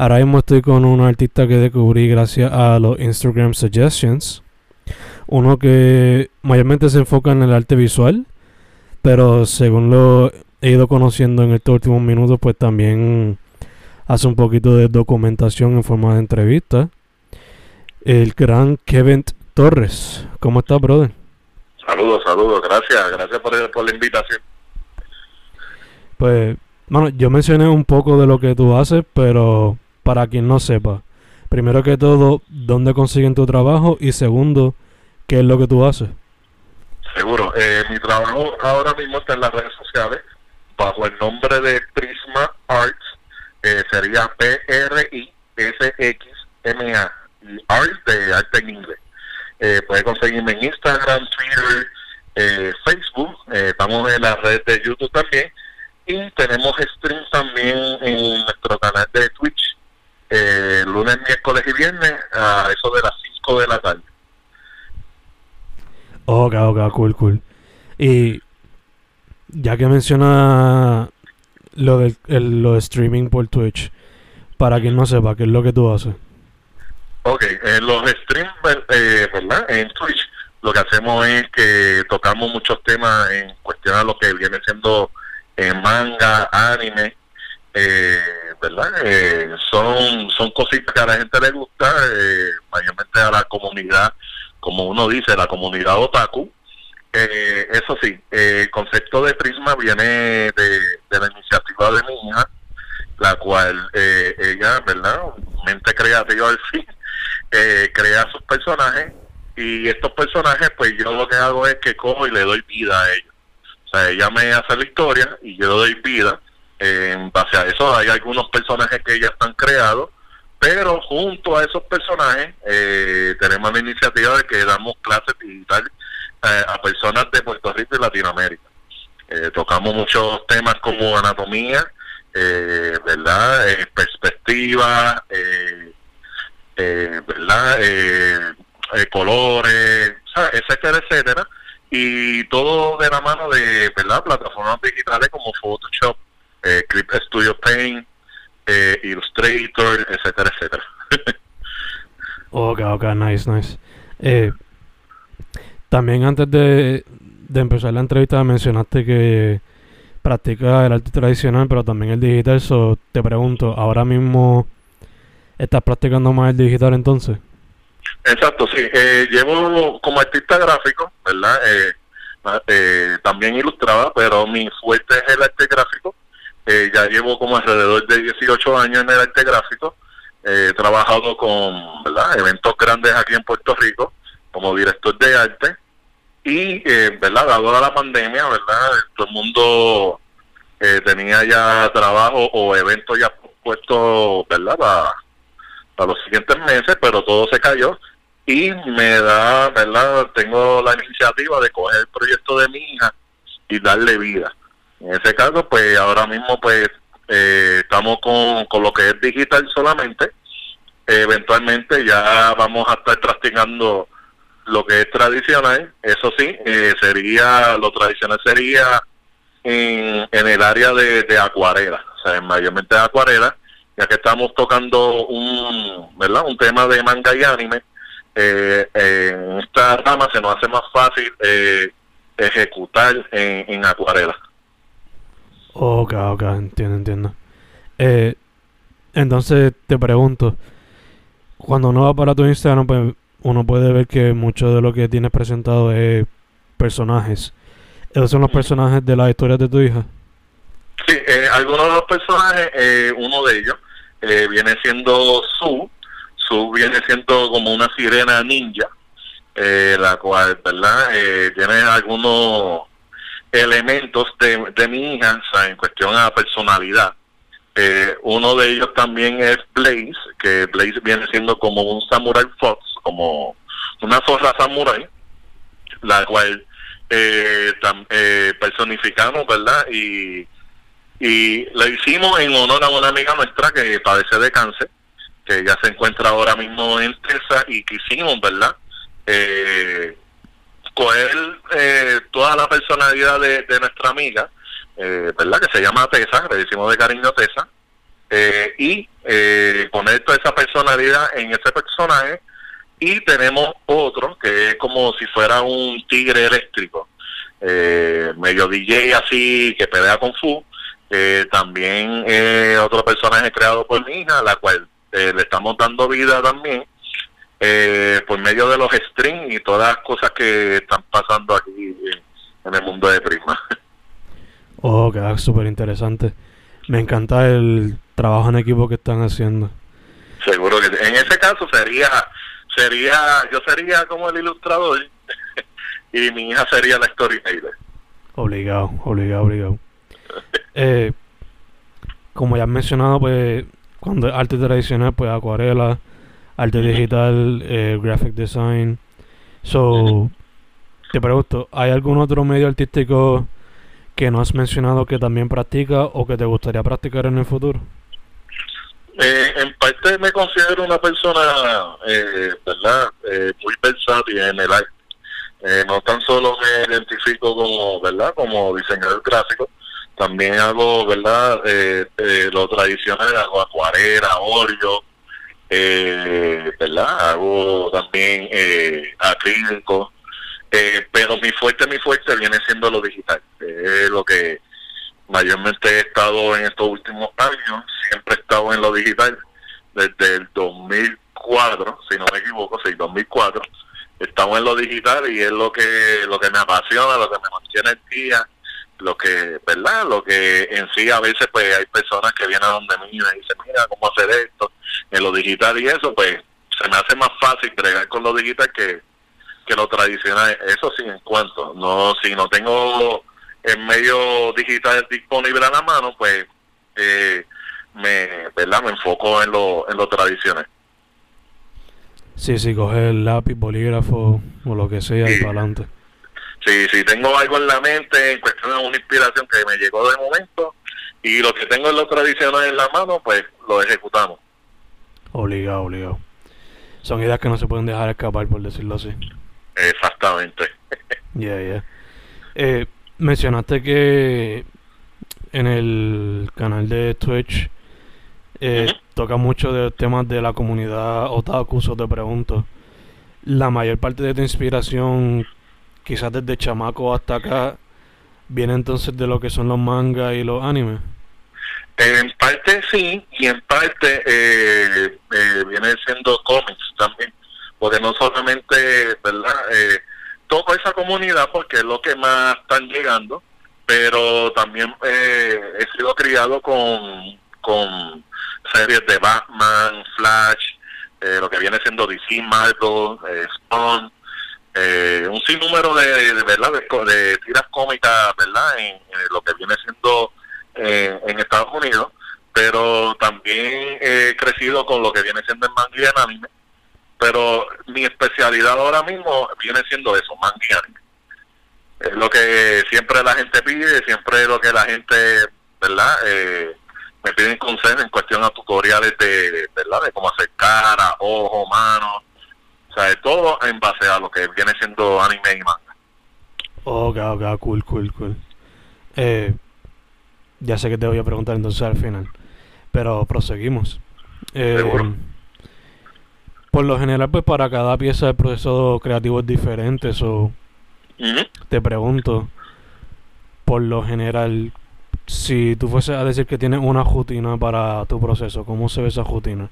Ahora mismo estoy con un artista que descubrí gracias a los Instagram Suggestions. Uno que mayormente se enfoca en el arte visual, pero según lo he ido conociendo en estos últimos minutos, pues también hace un poquito de documentación en forma de entrevista. El gran Kevin Torres. ¿Cómo estás, brother? Saludos, saludos. Gracias, gracias por, por la invitación. Pues, bueno, yo mencioné un poco de lo que tú haces, pero para quien no sepa, primero que todo, ¿dónde consiguen tu trabajo? Y segundo, ¿qué es lo que tú haces? Seguro. Eh, mi trabajo ahora mismo está en las redes sociales bajo el nombre de Prisma Arts. Eh, sería P-R-I-S-X-M-A. Y Arts de arte en inglés. Eh, puede conseguirme en Instagram, Twitter, eh, Facebook. Eh, estamos en la red de YouTube también. Y tenemos streams también en nuestro canal de Twitch. Eh, lunes, miércoles y viernes a eso de las 5 de la tarde. Ok, ok, cool, cool. Y ya que menciona lo del el- lo de streaming por Twitch, para quien no sepa, ¿qué es lo que tú haces? Ok, en los streams, eh, ¿verdad? En Twitch lo que hacemos es que tocamos muchos temas en cuestión a lo que viene siendo eh, manga, anime, eh, ¿verdad? Eh, son, son cositas que a la gente le gusta, eh, mayormente a la comunidad, como uno dice, la comunidad otaku. Eh, eso sí, eh, el concepto de Prisma viene de, la iniciativa de mi hija, la cual ella, ¿verdad? Mente creativa al fin, crea sus personajes y estos personajes pues yo lo que hago es que cojo y le doy vida a ellos. O sea, ella me hace la historia y yo le doy vida. En base a eso hay algunos personajes que ya están creados, pero junto a esos personajes eh, tenemos la iniciativa de que damos clases digitales eh, a personas de Puerto Rico y Latinoamérica. Eh, tocamos muchos temas como anatomía, eh, ¿verdad? Perspectiva, ¿verdad? Colores, etcétera, etcétera. Y todo de la mano de, ¿verdad? Plataformas digitales como Photoshop, eh, Clip Studio Paint, eh, Illustrator, etcétera, etcétera. Ok, ok, nice, nice. Eh, también antes de, de empezar la entrevista mencionaste que practicas el arte tradicional, pero también el digital. So, te pregunto, ¿ahora mismo estás practicando más el digital entonces? Exacto, sí. Eh, llevo como artista gráfico, ¿verdad? Eh, eh, también ilustraba, pero mi fuerte es el arte gráfico. Eh, ya llevo como alrededor de 18 años en el arte gráfico. Eh, he trabajado con ¿verdad? eventos grandes aquí en Puerto Rico como director de arte. Y, eh, ¿verdad? Dado la pandemia, ¿verdad? Todo el mundo eh, tenía ya trabajo o eventos ya puestos, ¿verdad? Para, para los siguientes meses, pero todo se cayó y me da, ¿verdad? Tengo la iniciativa de coger el proyecto de mi hija y darle vida. En ese caso, pues ahora mismo, pues eh, estamos con, con lo que es digital solamente. eventualmente ya vamos a estar practicando lo que es tradicional, eso sí, eh, sería, lo tradicional sería en, en el área de, de acuarela, o sea, mayormente de acuarela, ya que estamos tocando un, ¿verdad? un tema de manga y anime, eh, en esta rama se nos hace más fácil eh, ejecutar en, en acuarela. Ok, ok, entiendo, entiendo. Eh, entonces te pregunto, cuando uno va para tu Instagram, pues uno puede ver que mucho de lo que tienes presentado es personajes. ¿Esos son los personajes de las historias de tu hija? Sí, eh, algunos de los personajes, eh, uno de ellos eh, viene siendo Su. Su viene siendo como una sirena ninja, eh, la cual, ¿verdad? Eh, tiene algunos elementos de, de mi hija en cuestión a personalidad. Eh, uno de ellos también es Blaze, que Blaze viene siendo como un Samurai Fox, como una zorra samurai, la cual eh, eh, personificamos, ¿verdad? Y, y lo hicimos en honor a una amiga nuestra que padece de cáncer, que ya se encuentra ahora mismo en Tesa y quisimos, ¿verdad? Eh, coger eh, toda la personalidad de, nuestra amiga, eh, ¿verdad? Que se llama Tesa, le decimos de cariño Tesa, eh, y eh, poner toda esa personalidad en ese personaje. Y tenemos otro que es como si fuera un tigre eléctrico, eh, medio DJ así, que pelea con Fu. También otro personaje creado por mi hija, la cual le estamos dando vida también eh, por medio de los streams y todas las cosas que están pasando aquí en, el mundo de Prisma. Oh, que súper interesante. Me encanta el trabajo en equipo que están haciendo. Seguro que en ese caso sería, sería, yo sería como el ilustrador y mi hija sería la storyteller. Obligado, obligado, obligado. Eh, como ya has mencionado, pues cuando es arte tradicional, pues acuarela, arte digital, eh, graphic design. So, te pregunto, ¿hay algún otro medio artístico que no has mencionado que también practica o que te gustaría practicar en el futuro? Eh, en parte me considero una persona, eh, ¿verdad? Eh, muy versátil en el arte. Eh, no tan solo me identifico como, ¿verdad? Como diseñador gráfico, también hago, ¿verdad? Eh, eh, lo tradicional, hago acuarela, óleo, eh, ¿verdad? Hago también eh, acrílico, eh, pero mi fuerte, mi fuerte viene siendo lo digital, es lo que mayormente he estado en estos últimos años, siempre he estado en lo digital desde el 2004, si no me equivoco, sí, 2004, estamos en lo digital y es lo que lo que me apasiona, lo que me mantiene el día, lo que, ¿verdad? Lo que en sí a veces pues hay personas que vienen a donde mí y me dicen, mira, ¿cómo hacer esto? En lo digital y eso, pues se me hace más fácil bregar con lo digital que, que lo tradicional. Eso sí, en cuanto, no, si no tengo el medio digital disponible a la mano, pues eh, me, ¿verdad? me enfoco en lo, en lo tradicional. Sí, sí, coger el lápiz, bolígrafo o lo que sea y para adelante. Si, si tengo algo en la mente, en cuestión de una inspiración que me llegó de momento, y lo que tengo en lo tradicional en la mano, pues lo ejecutamos. Obligado, obligado. Son ideas que no se pueden dejar escapar, por decirlo así. Exactamente. Yeah, yeah. Eh, mencionaste que en el canal de Twitch eh, toca mucho de temas de la comunidad otaku, so te pregunto. La mayor parte de tu inspiración, quizás desde chamaco hasta acá, viene entonces de lo que son los mangas y los animes. En parte sí, y en parte eh, eh, viene siendo cómics también, porque no solamente, ¿verdad? Eh, toco esa comunidad porque es lo que más están llegando, pero también eh, he sido criado con, con series de Batman, Flash, eh, lo que viene siendo DC, Marvel, eh, Spawn, eh, un sinnúmero de, de, verdad de, tiras cómicas, ¿verdad? En, en lo que viene siendo eh, en Estados Unidos, pero también he crecido con lo que viene siendo el manga y el anime, pero mi especialidad ahora mismo viene siendo eso, manga y anime. Es lo que siempre la gente pide, siempre lo que la gente, ¿verdad? Eh, me piden consejos en cuestión a tutoriales de, ¿verdad? De cómo hacer cara, ojo, mano, o sea, de todo en base a lo que viene siendo anime y manga. Ok, ok, cool, cool, cool. Eh, ya sé que te voy a preguntar entonces al final, pero proseguimos. Eh, Seguro. Por lo general, pues para cada pieza el proceso creativo es diferente, so te pregunto, por lo general, si tú fueses a decir que tienes una rutina para tu proceso, ¿cómo se ve esa rutina?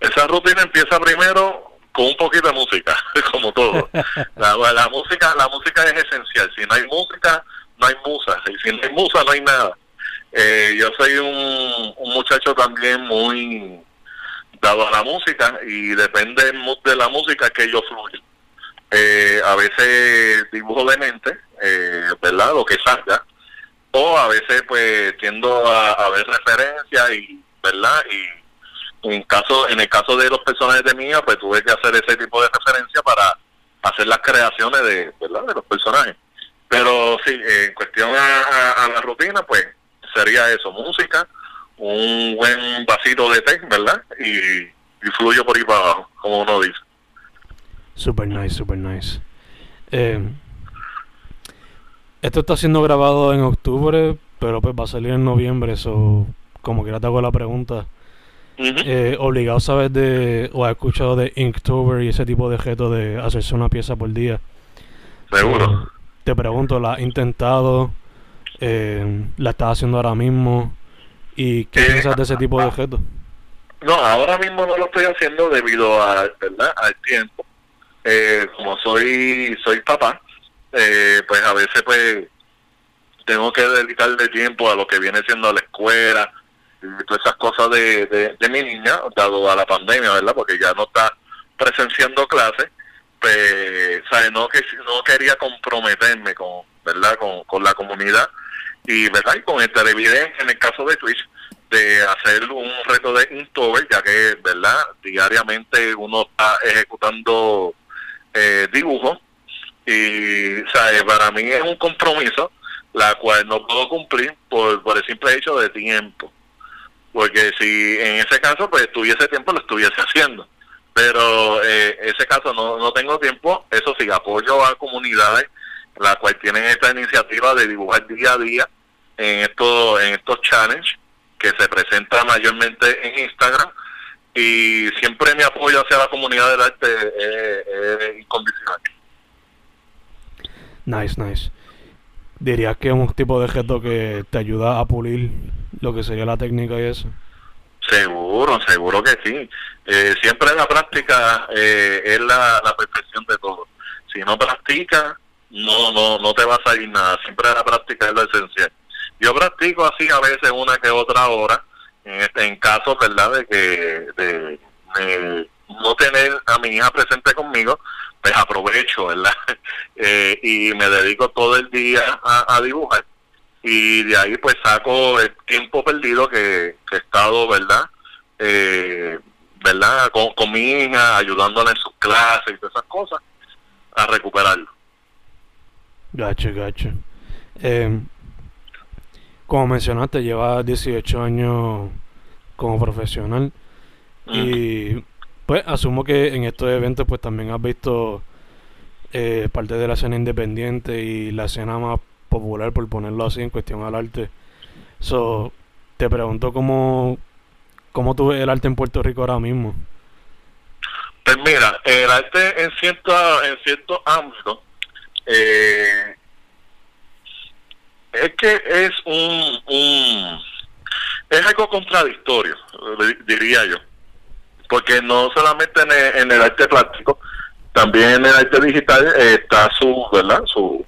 Esa rutina empieza primero con un poquito de música, como todo. La, música la música es esencial. Si no hay música, no hay musa. Si no hay musa, no hay nada. Eh, yo soy un, un muchacho también muy dado a la música y depende de la música que yo fluyo. Eh, a veces dibujo de mente, eh, ¿verdad? Lo que salga. O a veces pues tiendo a, a ver referencias y, ¿verdad? Y en caso en el caso de los personajes de mía pues tuve que hacer ese tipo de referencia para hacer las creaciones de verdad de los personajes pero sí en cuestión a, la rutina pues sería eso música un buen vasito de té verdad y, y fluyo por ahí para abajo como uno dice Super nice, super nice. Eh, esto está siendo grabado en octubre, pero pues va a salir en noviembre, so como quiera te hago la pregunta. Eh, obligado sabes de, o has escuchado de Inktober y ese tipo de reto de hacerse una pieza por día. seguro te pregunto, ¿la has intentado? Eh, ¿La estás haciendo ahora mismo? ¿Y qué Eh, piensas de ese tipo de reto? No, ahora mismo no lo estoy haciendo debido a, ¿verdad? al tiempo. Eh, como soy soy papá, eh, pues a veces pues tengo que dedicarle tiempo a lo que viene siendo la escuela todas esas cosas de, de, mi niña, dado a la pandemia, ¿verdad? Porque ya no está presenciando clases, pues, ¿sabes? No, que, no quería comprometerme con, ¿verdad? Con, con la comunidad y, ¿verdad? Y con el televidente, en el caso de Twitch, de hacer un reto de Inktober, ya que, ¿verdad? Diariamente uno está ejecutando eh, dibujos y, ¿sabes? Para mí es un compromiso la cual no puedo cumplir por, por el simple hecho de tiempo. Porque si en ese caso pues tuviese tiempo lo estuviese haciendo. Pero eh, ese caso no, no tengo tiempo, eso sí, apoyo a comunidades la cual tienen esta iniciativa de dibujar día a día en estos, en estos challenges que se presentan mayormente en Instagram y siempre mi apoyo hacia la comunidad del arte es, es incondicional. Nice, nice. ¿Dirías que es un tipo de reto que te ayuda a pulir lo que sería la técnica y eso? Seguro, seguro que sí. Eh, siempre la práctica eh, es la, la perfección de todo. Si no practicas, no, no, no te va a salir nada. Siempre la práctica es lo esencial. Yo practico así a veces una que otra hora, en, este, en caso, ¿verdad?, de que de, no tener a mi hija presente conmigo, pues aprovecho, ¿verdad? Eh, y me dedico todo el día a dibujar y de ahí pues saco el tiempo perdido que, que he estado, ¿verdad? Eh, ¿Verdad? Con, con mi hija, ayudándola en sus clases y todas esas cosas, a recuperarlo. Gacho, gacho. Eh, como mencionaste, llevas 18 años como profesional y pues asumo que en estos eventos pues también has visto eh, parte de la escena independiente y la escena más popular, por ponerlo así, en cuestión al arte. So, te pregunto cómo, cómo tú ves el arte en Puerto Rico ahora mismo. Pues mira, el arte en cierto, en cierto ámbito eh, es que es un, un es algo contradictorio, di- diría yo, porque no solamente en el, en el arte plástico, también en el arte digital eh, está su, ¿verdad? Su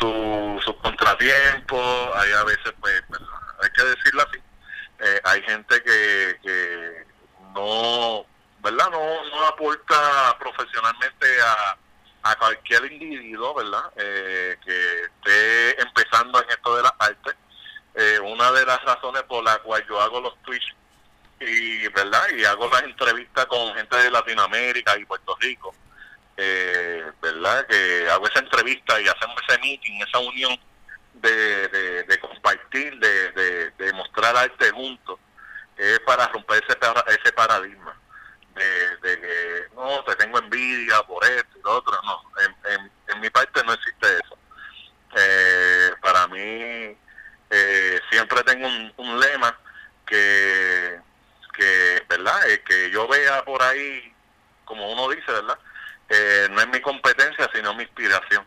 su, su contratiempo, hay a veces, pues, ¿verdad? hay que decirlo así, eh, hay gente que, que no, ¿verdad? No, no aporta profesionalmente a, a cualquier individuo, ¿verdad? Eh, que esté empezando en esto de las artes. Eh, una de las razones por la cual yo hago los Twitch y, ¿verdad? Y hago las entrevistas con gente de Latinoamérica y Puerto Rico, eh, ¿verdad? Que hago esa entrevista y hacemos ese meeting, esa unión, de, de, compartir, de, de, mostrar arte juntos, es para romper ese, ese paradigma de, que no, te tengo envidia por esto y lo otro. No, en, en, mi parte no existe eso. Eh, para mí, eh, siempre tengo un, un lema que, que ¿verdad? Eh, que yo vea por ahí, como uno dice, ¿verdad? No es mi competencia, sino mi inspiración.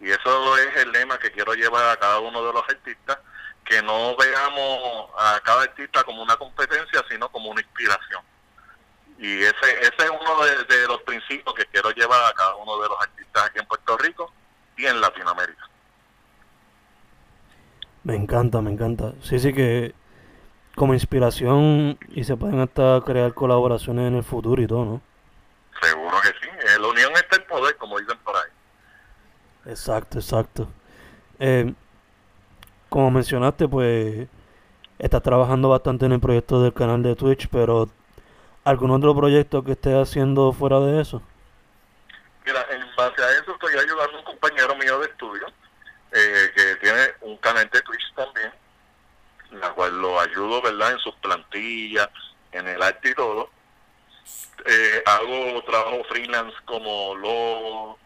Y eso es el lema que quiero llevar a cada uno de los artistas, que no veamos a cada artista como una competencia, sino como una inspiración. Y ese, ese es uno de, los principios que quiero llevar a cada uno de los artistas aquí en Puerto Rico y en Latinoamérica. Me encanta, me encanta. Sí, sí que como inspiración y se pueden hasta crear colaboraciones en el futuro y todo, ¿no? Seguro que sí. En la unión está el poder, como dicen por ahí. Exacto, exacto. Eh, como mencionaste, pues estás trabajando bastante en el proyecto del canal de Twitch, pero ¿algún otro proyecto que estés haciendo fuera de eso? Mira, en base a eso estoy ayudando a un compañero mío de estudio eh, que tiene un canal de Twitch también, la cual lo ayudo, ¿verdad?, en sus plantillas, en el arte y todo. Eh, hago trabajo freelance como logo,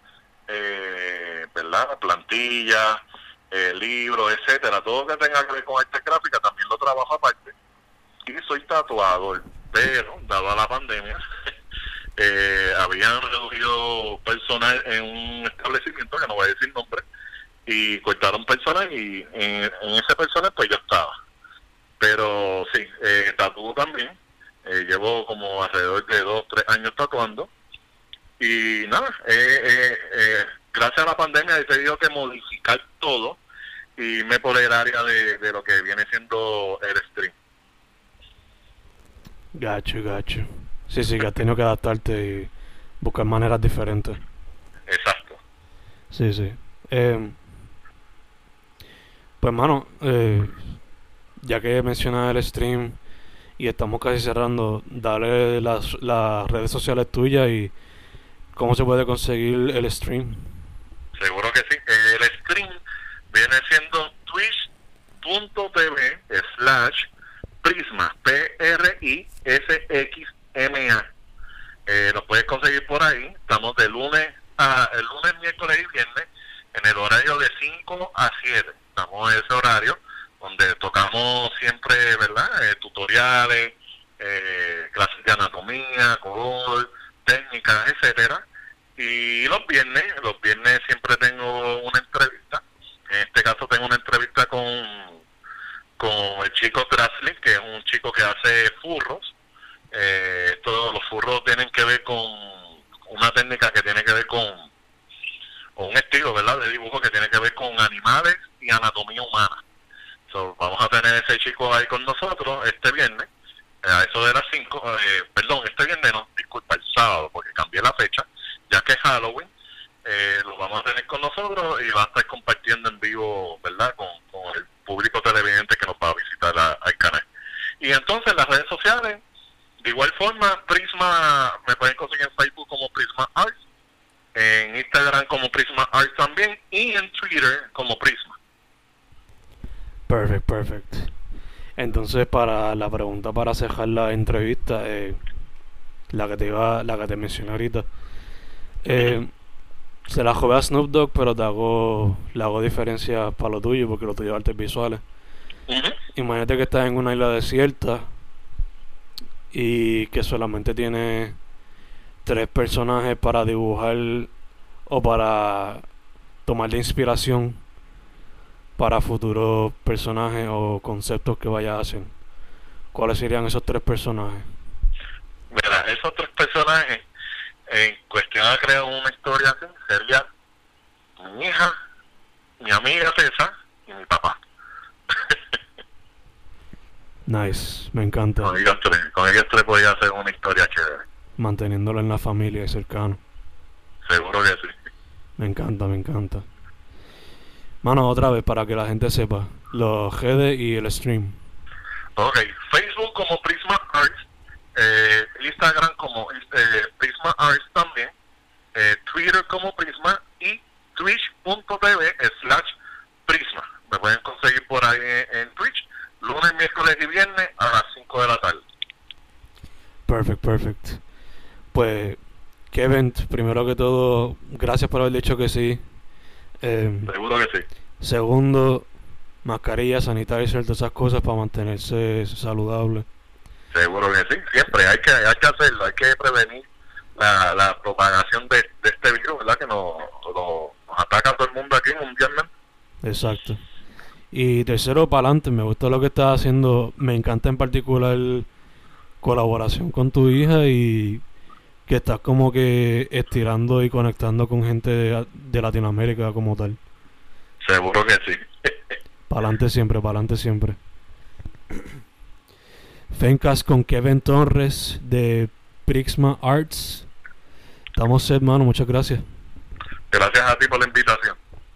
eh, ¿verdad? Plantilla, eh, libros, etcétera, todo lo que tenga que ver con arte gráfica también lo trabajo aparte. Y soy tatuador, pero dada la pandemia, eh, habían reducido personal en un establecimiento que no voy a decir nombre y cortaron personal y en, ese personal pues yo estaba. Pero sí, eh, tatuo también. Eh, llevo como alrededor de dos, tres años tatuando y nada, eh, eh, eh, gracias a la pandemia he tenido que modificar todo y me por el área de, lo que viene siendo el stream. Gacho, gacho. Sí, sí, que has tenido que adaptarte y buscar maneras diferentes. Exacto. Sí, sí. Eh, pues, mano, eh, ya que mencionas el stream y estamos casi cerrando, dale las, las redes sociales tuyas y ¿Cómo se puede conseguir el stream? Seguro que sí. El stream viene siendo twitch.tv slash prisma, P-R-I-S-X-M-A. Eh, lo puedes conseguir por ahí. Estamos de lunes a el lunes, miércoles y viernes en el horario de 5 a 7. Estamos en ese horario donde tocamos siempre, ¿verdad? Eh, tutoriales, eh, clases de anatomía, color, técnicas, etcétera. Y los viernes, los viernes siempre tengo una entrevista. En este caso tengo una entrevista con, con el chico Grassley, que es un chico que hace furros. Eh, todos los furros tienen que ver con una técnica que tiene que ver con, un estilo, ¿verdad?, de dibujo que tiene que ver con animales y anatomía humana. vamos a tener ese chico ahí con nosotros este viernes, eh, a eso de las 5, eh, perdón, este viernes no, disculpa, el sábado, porque cambié la fecha ya que es Halloween, eh, lo vamos a tener con nosotros y va a estar compartiendo en vivo, ¿verdad?, con, el público televidente que nos va a visitar al canal. Y entonces las redes sociales, de igual forma, Prisma, me pueden conseguir en Facebook como Prisma Arts, en Instagram como Prisma Arts también y en Twitter como Prisma. Perfect, perfect. Entonces, para la pregunta para cerrar la entrevista, eh, la que te iba, la que te mencioné ahorita, eh, se la jugué a Snoop Dogg, pero te hago, le hago diferencia para lo tuyo, porque lo tuyo es artes visuales. Imagínate que estás en una isla desierta y que solamente tiene tres personajes para dibujar o para tomar de inspiración para futuros personajes o conceptos que vayas a hacer. ¿Cuáles serían esos tres personajes? Mira, esos tres personajes en cuestión de crear una historia así, sería mi hija, mi amiga César y mi papá. nice, me encanta. Con ellos tres, con ellos tres podía hacer una historia chévere. Manteniéndolo en la familia y cercano. Seguro que sí. Me encanta, me encanta. Mano, otra vez para que la gente sepa, los redes y el stream. Ok, Facebook como Prisma Arts, eh, Instagram como eh, Prisma Arts también, eh, Twitter como Prisma y twitch.tv slash Prisma. Me pueden conseguir por ahí en, Twitch, lunes, miércoles y viernes a las 5 de la tarde. Perfect, perfect. Pues, Kevin, primero que todo, gracias por haber dicho que sí eh, Seguro que sí. segundo, mascarilla, sanitizer, todas esas cosas para mantenerse saludable. Seguro que sí. Siempre hay que, hay que hacerlo, hay que prevenir la, la propagación de, de este virus, ¿verdad? Que nos, nos, nos ataca a todo el mundo aquí mundialmente. Exacto. Y tercero, para adelante, me gusta lo que estás haciendo. Me encanta en particular colaboración con tu hija y que estás como que estirando y conectando con gente de, de Latinoamérica como tal. Seguro que sí. Para adelante siempre, para adelante siempre. Fencast con Kevin Torres de Prixma Arts. Estamos set, mano. Muchas gracias. Gracias a ti por la invitación.